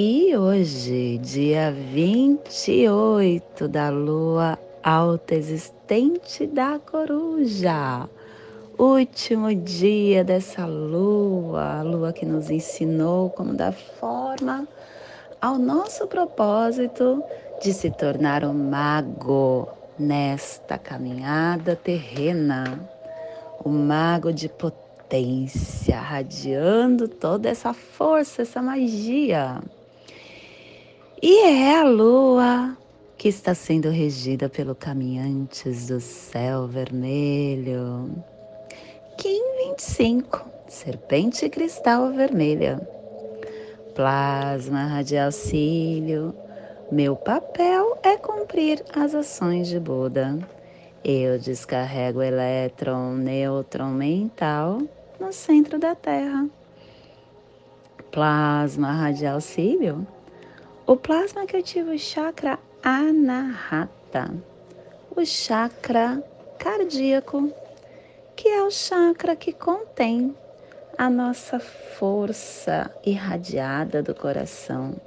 E hoje, dia 28 da lua alta existente da coruja, último dia dessa lua, a lua que nos ensinou como dar forma ao nosso propósito de se tornar um mago nesta caminhada terrena, o mago de potência, radiando toda essa força, essa magia. E é a lua que está sendo regida pelo Caminhantes do Céu Vermelho. Kim 25, Serpente Cristal Vermelha. Plasma Radial Cílio. Meu papel é cumprir as ações de Buda. Eu descarrego elétron, nêutron mental no centro da Terra. Plasma Radial Cílio o plasma que ativa o chakra anahata, o chakra cardíaco, que é o chakra que contém a nossa força irradiada do coração,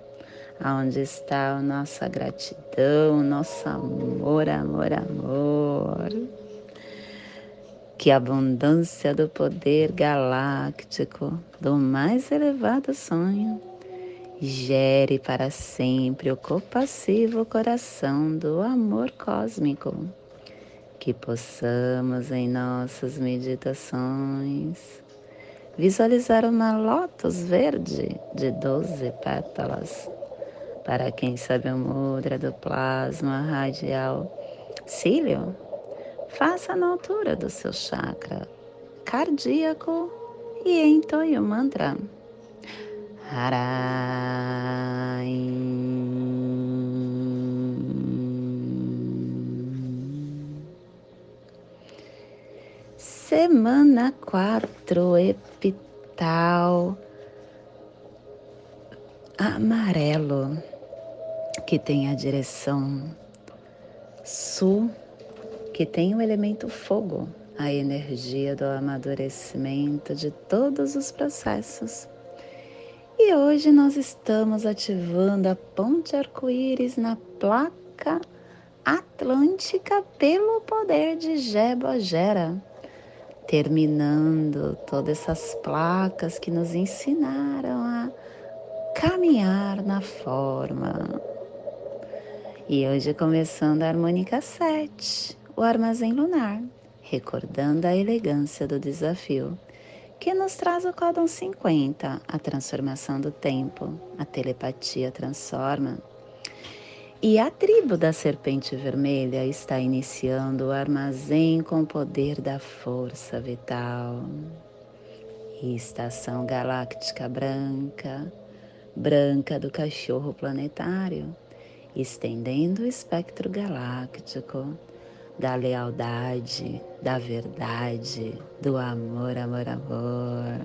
aonde está a nossa gratidão, nosso amor, amor, amor. Que a abundância do poder galáctico do mais elevado sonho gere para sempre o compassivo coração do amor cósmico. Que possamos em nossas meditações visualizar uma lótus verde de doze pétalas. Para quem sabe o mudra do plasma radial cílio, faça na altura do seu chakra cardíaco e entoie o mantra. Harai. Semana quatro, epital amarelo, que tem a direção sul, que tem o elemento fogo, a energia do amadurecimento de todos os processos e hoje nós estamos ativando a ponte arco-íris na placa atlântica pelo poder de Jebogera, terminando todas essas placas que nos ensinaram a caminhar na forma. E hoje começando a harmônica 7, o armazém lunar, recordando a elegância do desafio que nos traz o códon 50, a transformação do tempo, a telepatia transforma. E a tribo da serpente vermelha está iniciando o armazém com o poder da força vital. E estação galáctica branca, branca do cachorro planetário, estendendo o espectro galáctico da lealdade, da verdade, do amor, amor, amor.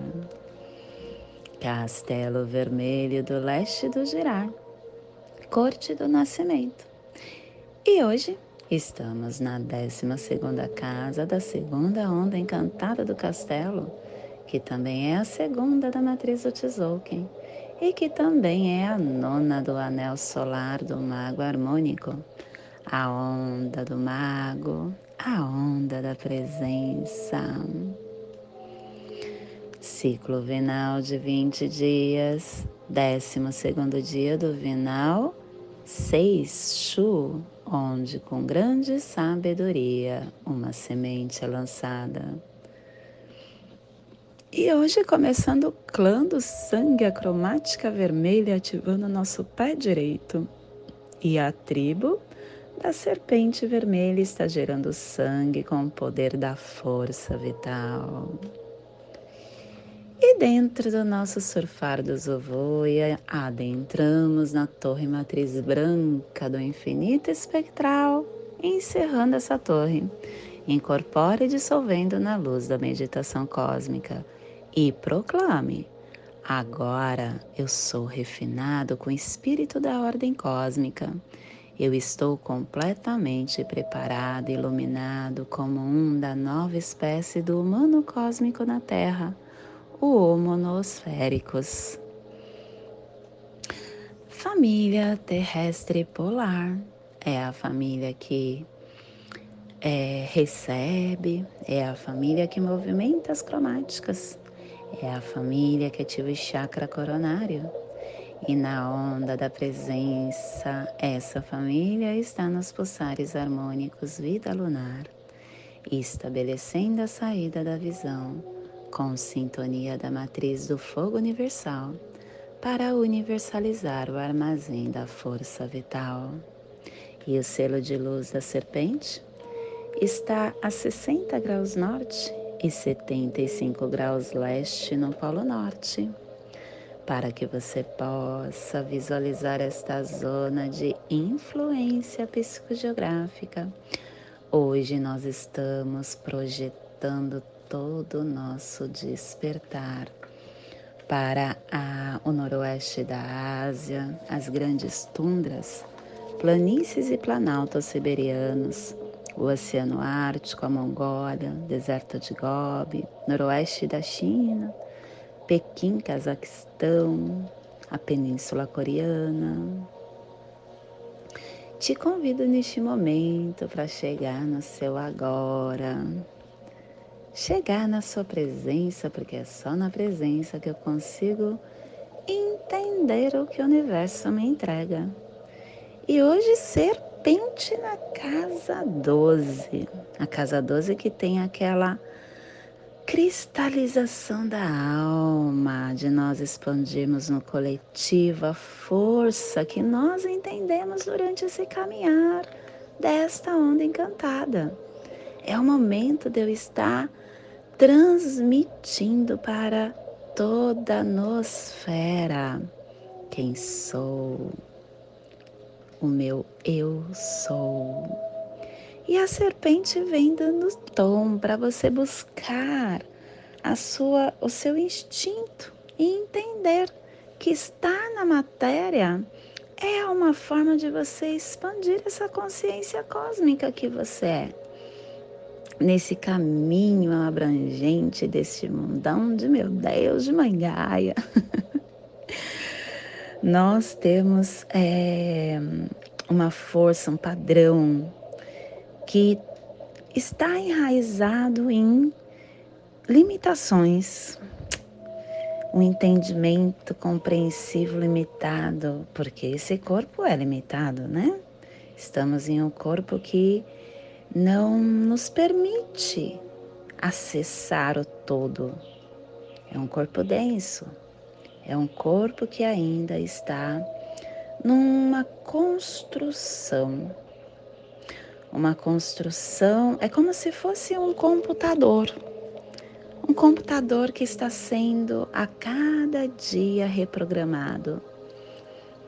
Castelo Vermelho do Leste do Girar, Corte do Nascimento. E hoje estamos na 12 casa da segunda onda encantada do castelo, que também é a segunda da matriz do Tzolk'in e que também é a nona do anel solar do mago harmônico a onda do mago, a onda da presença. Ciclo vinal de 20 dias, décimo segundo dia do vinal, 6 Shu, onde com grande sabedoria uma semente é lançada. E hoje começando o clã do sangue, a cromática vermelha ativando nosso pé direito. E a tribo da serpente vermelha está gerando sangue com o poder da força vital. E dentro do nosso surfar do Zovoia, adentramos na torre matriz branca do infinito espectral, encerrando essa torre. Incorpore dissolvendo na luz da meditação cósmica e proclame: Agora eu sou refinado com o espírito da ordem cósmica. Eu estou completamente preparado, iluminado como um da nova espécie do humano cósmico na Terra o homonosféricos. Família terrestre polar é a família que é, recebe, é a família que movimenta as cromáticas, é a família que ativa o chakra coronário. E na onda da presença, essa família está nos pulsares harmônicos vida lunar, estabelecendo a saída da visão com sintonia da matriz do fogo universal para universalizar o armazém da força vital. E o selo de luz da serpente está a 60 graus norte e 75 graus leste no Polo Norte, para que você possa visualizar esta zona de influência psicogeográfica. Hoje nós estamos projetando todo o nosso despertar para a, o noroeste da Ásia, as grandes tundras, planícies e planaltos siberianos, o Oceano Ártico, a Mongólia, deserto de Gobi, noroeste da China, Pequim, Cazaquistão, a Península Coreana. Te convido neste momento para chegar no seu agora chegar na sua presença, porque é só na presença que eu consigo entender o que o universo me entrega. E hoje, serpente na casa 12. A casa 12 que tem aquela cristalização da alma, de nós expandirmos no coletivo a força que nós entendemos durante esse caminhar desta onda encantada. É o momento de eu estar transmitindo para toda a nosfera quem sou, o meu eu sou. E a serpente vem dando tom para você buscar a sua, o seu instinto e entender que estar na matéria é uma forma de você expandir essa consciência cósmica que você é nesse caminho abrangente desse mundão de meu Deus de Mangaia. Nós temos é, uma força, um padrão que está enraizado em limitações, um entendimento compreensivo limitado, porque esse corpo é limitado, né? Estamos em um corpo que não nos permite acessar o todo. É um corpo denso, é um corpo que ainda está numa construção. Uma construção é como se fosse um computador. Um computador que está sendo a cada dia reprogramado.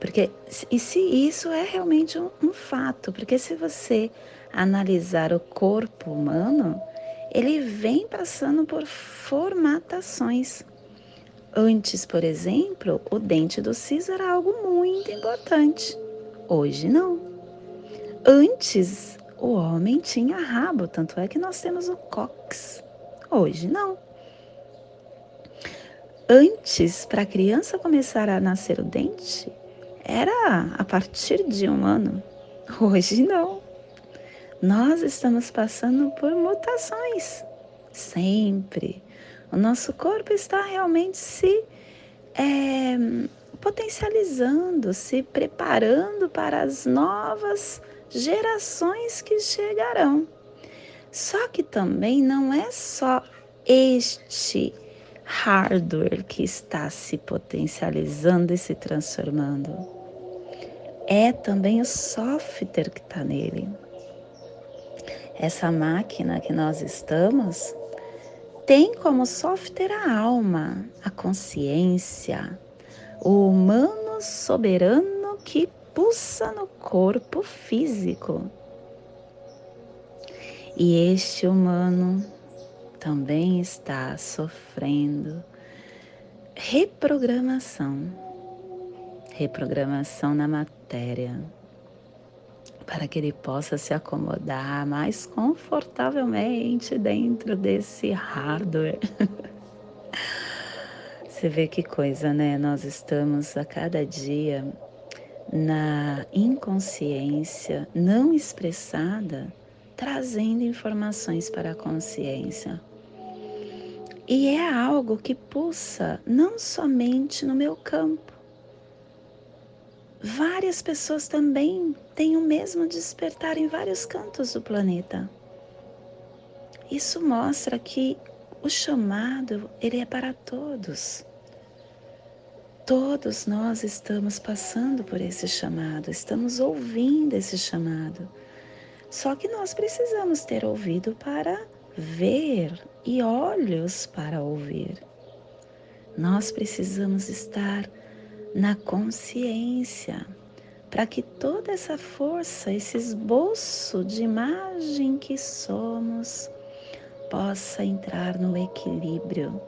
Porque, e se isso é realmente um, um fato, porque se você analisar o corpo humano, ele vem passando por formatações. Antes, por exemplo, o dente do siso era algo muito importante. Hoje não. Antes, o homem tinha rabo, tanto é que nós temos o cox. Hoje não. Antes, para a criança começar a nascer o dente, era a partir de um ano. Hoje não. Nós estamos passando por mutações, sempre. O nosso corpo está realmente se é, potencializando, se preparando para as novas gerações que chegarão. Só que também não é só este hardware que está se potencializando e se transformando. É também o software que está nele essa máquina que nós estamos, tem como software a alma, a consciência, o humano soberano que pulsa no corpo físico. E este humano também está sofrendo reprogramação reprogramação na matéria para que ele possa se acomodar mais confortavelmente dentro desse hardware. Você vê que coisa, né? Nós estamos a cada dia na inconsciência não expressada, trazendo informações para a consciência. E é algo que pulsa não somente no meu campo, várias pessoas também têm o mesmo despertar em vários cantos do planeta. Isso mostra que o chamado ele é para todos. Todos nós estamos passando por esse chamado, estamos ouvindo esse chamado. Só que nós precisamos ter ouvido para ver e olhos para ouvir. Nós precisamos estar na consciência, para que toda essa força, esse esboço de imagem que somos, possa entrar no equilíbrio,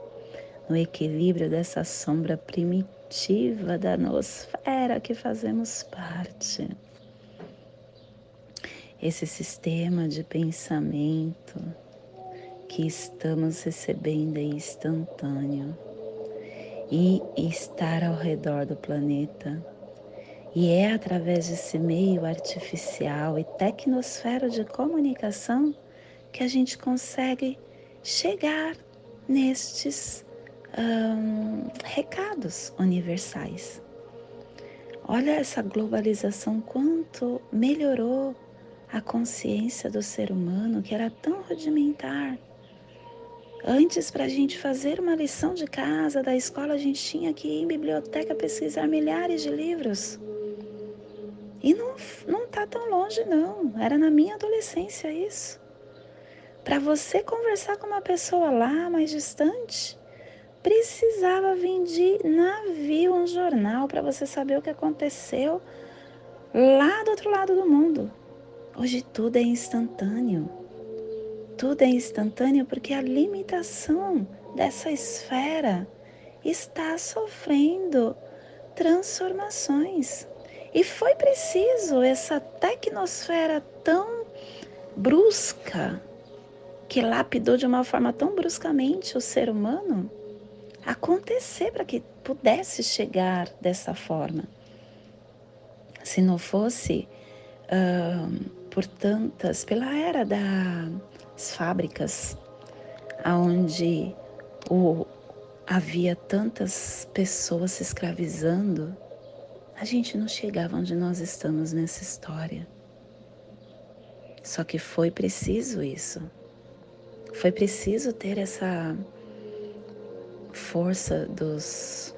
no equilíbrio dessa sombra primitiva da nosfera que fazemos parte. Esse sistema de pensamento que estamos recebendo é instantâneo e estar ao redor do planeta. E é através desse meio artificial e tecnosfera de comunicação que a gente consegue chegar nestes um, recados universais. Olha essa globalização, quanto melhorou a consciência do ser humano que era tão rudimentar Antes, para a gente fazer uma lição de casa da escola, a gente tinha que ir em biblioteca pesquisar milhares de livros. E não, não tá tão longe, não. Era na minha adolescência isso. Para você conversar com uma pessoa lá mais distante, precisava vir de navio um jornal para você saber o que aconteceu lá do outro lado do mundo. Hoje tudo é instantâneo tudo é instantâneo porque a limitação dessa esfera está sofrendo transformações. E foi preciso essa tecnosfera tão brusca, que lapidou de uma forma tão bruscamente o ser humano, acontecer para que pudesse chegar dessa forma. Se não fosse uh, por tantas, pela era da as fábricas, onde o, havia tantas pessoas se escravizando, a gente não chegava onde nós estamos nessa história. Só que foi preciso isso. Foi preciso ter essa força dos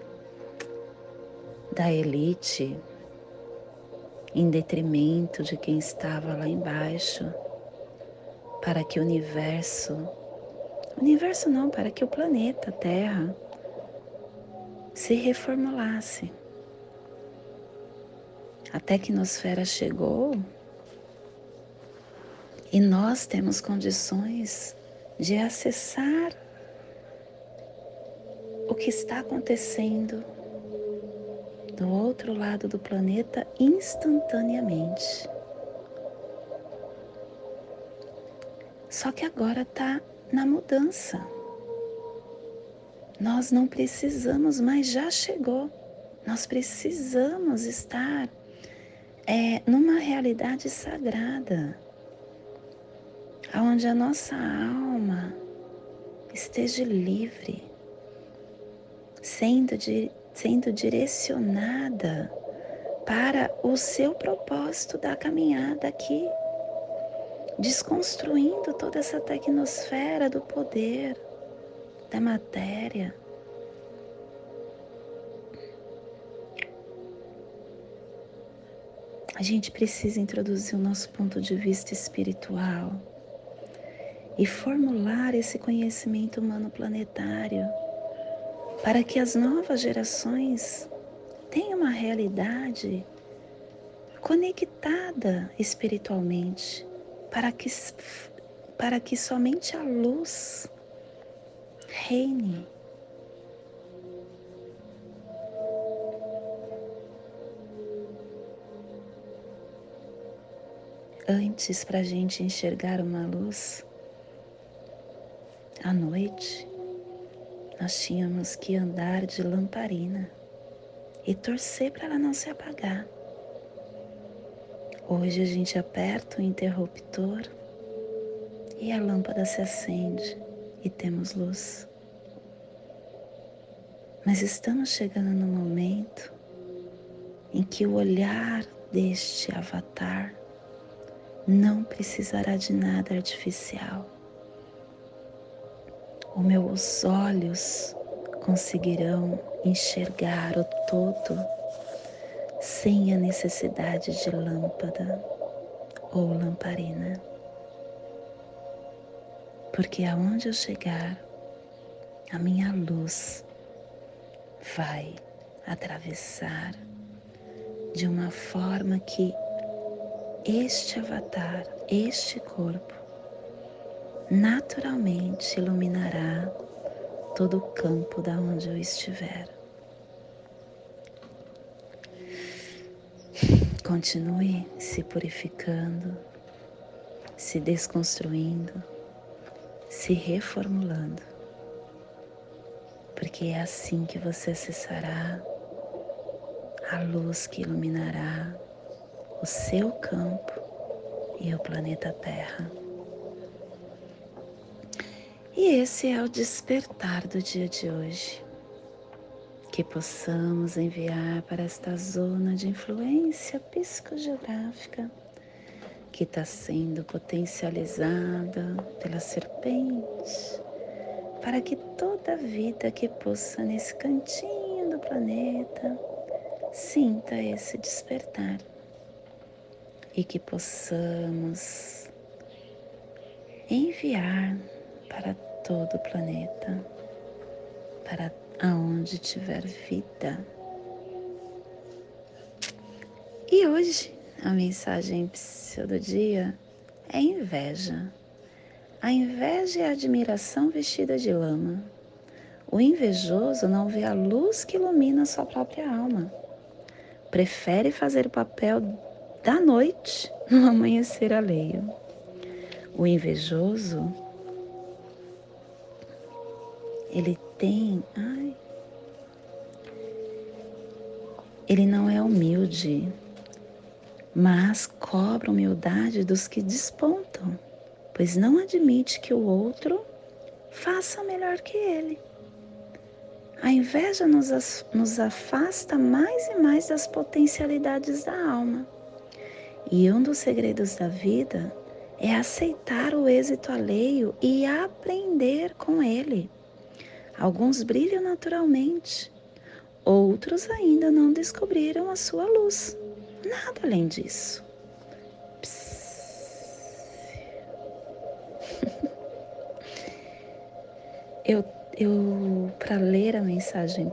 da elite em detrimento de quem estava lá embaixo para que o universo, universo não, para que o planeta Terra se reformulasse. A tecnosfera chegou e nós temos condições de acessar o que está acontecendo do outro lado do planeta instantaneamente. Só que agora está na mudança. Nós não precisamos, mas já chegou. Nós precisamos estar é, numa realidade sagrada, onde a nossa alma esteja livre, sendo, sendo direcionada para o seu propósito da caminhada aqui desconstruindo toda essa tecnosfera do poder, da matéria. A gente precisa introduzir o nosso ponto de vista espiritual. e formular esse conhecimento humano planetário para que as novas gerações tenham uma realidade conectada espiritualmente, para que, para que somente a luz reine. Antes, para a gente enxergar uma luz, à noite, nós tínhamos que andar de lamparina e torcer para ela não se apagar. Hoje a gente aperta o interruptor e a lâmpada se acende e temos luz. Mas estamos chegando no momento em que o olhar deste avatar não precisará de nada artificial os meus olhos conseguirão enxergar o todo sem a necessidade de lâmpada ou lamparina. Porque aonde eu chegar, a minha luz vai atravessar de uma forma que este avatar, este corpo, naturalmente iluminará todo o campo da onde eu estiver. Continue se purificando, se desconstruindo, se reformulando, porque é assim que você acessará a luz que iluminará o seu campo e o planeta Terra. E esse é o despertar do dia de hoje. Que possamos enviar para esta zona de influência psicogeográfica que está sendo potencializada pela serpente, para que toda vida que possa nesse cantinho do planeta sinta esse despertar e que possamos enviar para todo o planeta, para aonde tiver vida. E hoje a mensagem do dia é inveja. A inveja é a admiração vestida de lama. O invejoso não vê a luz que ilumina sua própria alma. Prefere fazer o papel da noite no amanhecer alheio. O invejoso ele tem. Ai, ele não é humilde, mas cobra humildade dos que despontam, pois não admite que o outro faça melhor que ele. A inveja nos, nos afasta mais e mais das potencialidades da alma. E um dos segredos da vida é aceitar o êxito alheio e aprender com ele. Alguns brilham naturalmente, outros ainda não descobriram a sua luz. Nada além disso. eu, eu para ler a mensagem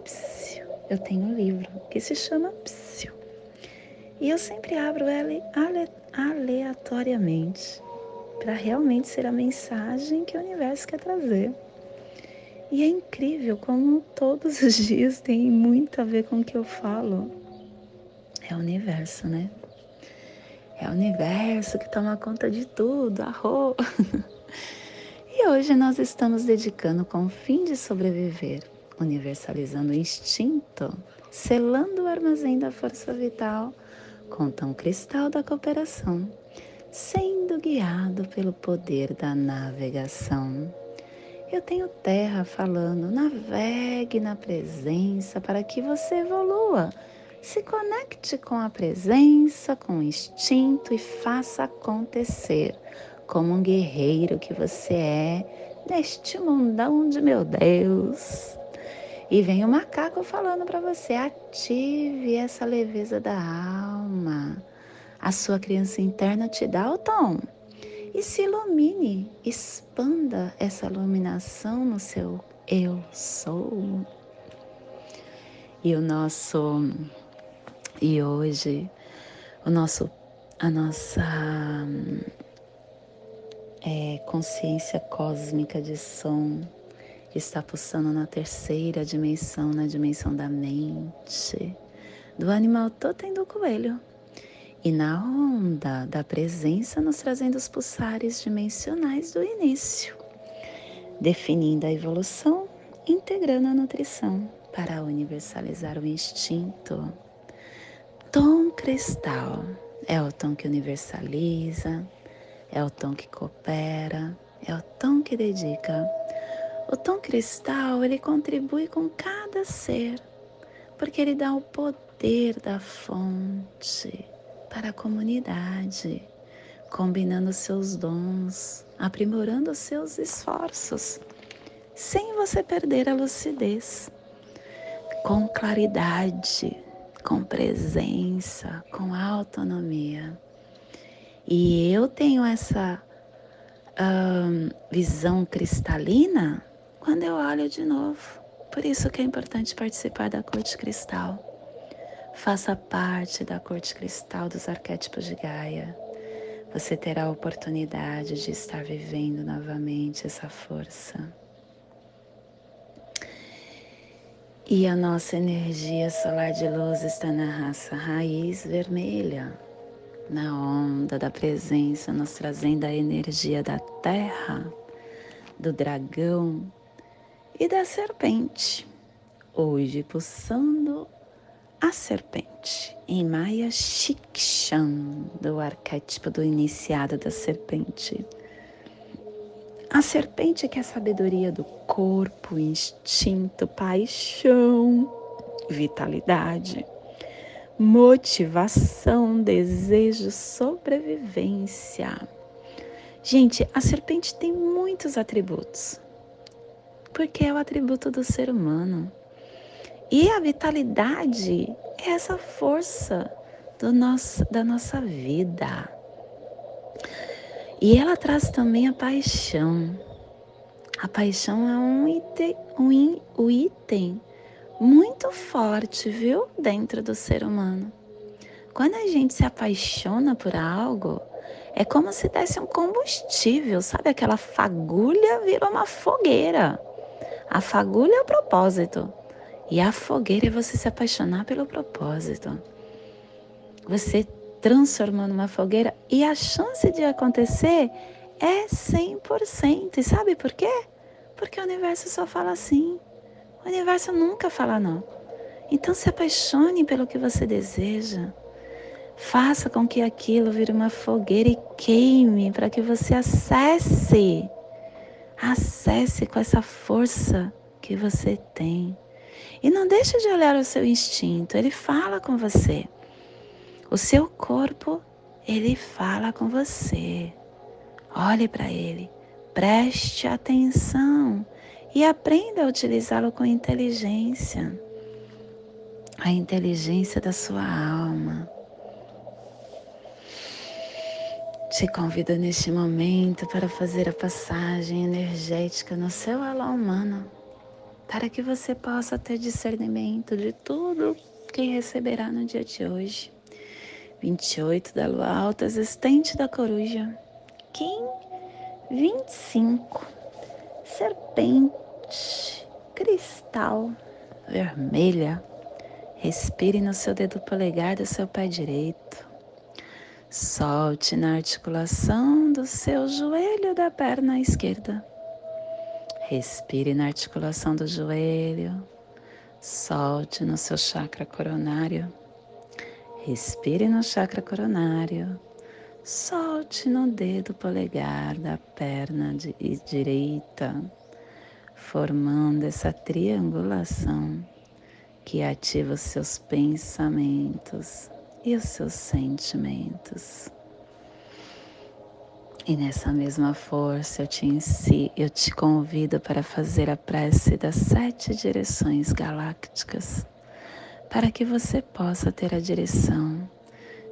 eu tenho um livro que se chama Psiu. E eu sempre abro ela aleatoriamente para realmente ser a mensagem que o universo quer trazer. E é incrível como todos os dias tem muito a ver com o que eu falo. É o universo, né? É o universo que toma conta de tudo, arro. e hoje nós estamos dedicando com o fim de sobreviver, universalizando o instinto, selando o armazém da força vital com tão cristal da cooperação, sendo guiado pelo poder da navegação. Eu tenho terra falando, navegue na presença para que você evolua. Se conecte com a presença, com o instinto e faça acontecer como um guerreiro que você é neste mundão de meu Deus. E vem o macaco falando para você: ative essa leveza da alma. A sua criança interna te dá o tom e se ilumine, expanda essa iluminação no seu eu sou. E o nosso e hoje o nosso a nossa é, consciência cósmica de som está pulsando na terceira dimensão, na dimensão da mente, do animal totem do coelho. E na onda da presença, nos trazendo os pulsares dimensionais do início, definindo a evolução, integrando a nutrição para universalizar o instinto. Tom cristal é o tom que universaliza, é o tom que coopera, é o tom que dedica. O tom cristal, ele contribui com cada ser, porque ele dá o poder da fonte para a comunidade, combinando seus dons, aprimorando seus esforços, sem você perder a lucidez, com claridade, com presença, com autonomia. E eu tenho essa visão cristalina quando eu olho de novo. Por isso que é importante participar da corte cristal. Faça parte da corte cristal dos arquétipos de Gaia. Você terá a oportunidade de estar vivendo novamente essa força. E a nossa energia solar de luz está na raça raiz vermelha, na onda da presença, nos trazendo a energia da terra, do dragão e da serpente. Hoje pulsando a serpente em Maya Shikshan, do arquétipo do iniciado da serpente. A serpente que é a sabedoria do corpo, instinto, paixão, vitalidade, motivação, desejo, sobrevivência. Gente, a serpente tem muitos atributos, porque é o atributo do ser humano. E a vitalidade é essa força do nosso, da nossa vida. E ela traz também a paixão. A paixão é um item, um, um item muito forte, viu, dentro do ser humano. Quando a gente se apaixona por algo, é como se desse um combustível, sabe? Aquela fagulha virou uma fogueira. A fagulha é o propósito. E a fogueira é você se apaixonar pelo propósito. Você transformou numa fogueira e a chance de acontecer é 100%. E sabe por quê? Porque o universo só fala assim. O universo nunca fala não. Então se apaixone pelo que você deseja. Faça com que aquilo vire uma fogueira e queime para que você acesse. Acesse com essa força que você tem. E não deixe de olhar o seu instinto, ele fala com você. O seu corpo, ele fala com você. Olhe para ele, preste atenção e aprenda a utilizá-lo com inteligência. A inteligência da sua alma. Te convido neste momento para fazer a passagem energética no seu alma humano, para que você possa ter discernimento de tudo que receberá no dia de hoje. 28 da lua alta existente da coruja. Kim 25 serpente cristal vermelha. Respire no seu dedo polegar do seu pé direito. Solte na articulação do seu joelho da perna esquerda. Respire na articulação do joelho. Solte no seu chakra coronário. Respire no chakra coronário. Solte no dedo polegar da perna de direita, formando essa triangulação que ativa os seus pensamentos e os seus sentimentos. E nessa mesma força eu te, si, eu te convido para fazer a prece das sete direções galácticas para que você possa ter a direção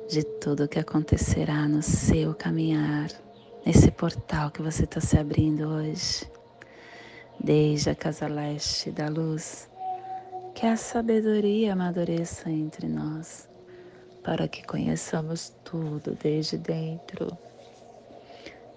de tudo o que acontecerá no seu caminhar nesse portal que você está se abrindo hoje, desde a casa leste da luz, que a sabedoria amadureça entre nós, para que conheçamos tudo desde dentro,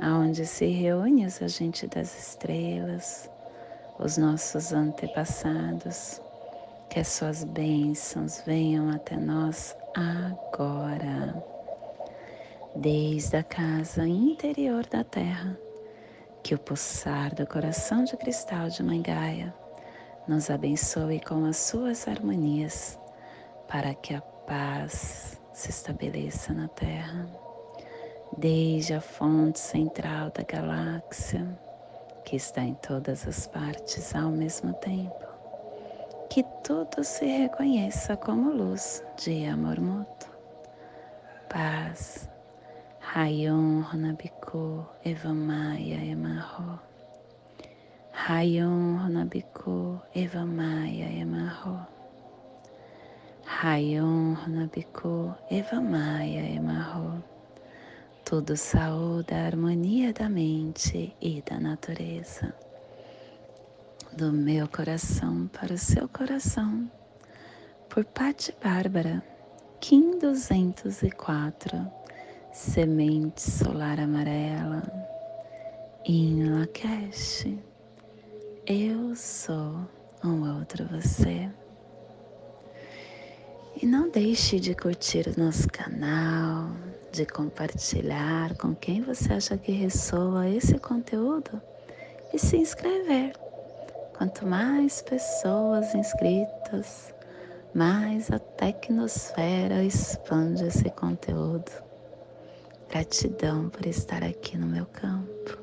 aonde se reúne a gente das estrelas, os nossos antepassados, que as suas bênçãos venham até nós agora. Desde a casa interior da terra, que o pulsar do coração de cristal de Mãe Gaia nos abençoe com as suas harmonias, para que a paz se estabeleça na Terra, desde a fonte central da galáxia, que está em todas as partes ao mesmo tempo. Que tudo se reconheça como luz de amor mútuo. Paz Rayon Honabiku Evamaya Emarro. Rayon Honabiku Evamaya Emarro. Rayon Honabiku Evamaya Emarro. Tudo saúde a harmonia da mente e da natureza. Do meu coração para o seu coração. Por Patti Bárbara, Kim 204 semente solar amarela, em Lakesh, eu sou um outro você. E não deixe de curtir o nosso canal, de compartilhar com quem você acha que ressoa esse conteúdo e se inscrever. Quanto mais pessoas inscritas, mais a tecnosfera expande esse conteúdo. Gratidão por estar aqui no meu campo.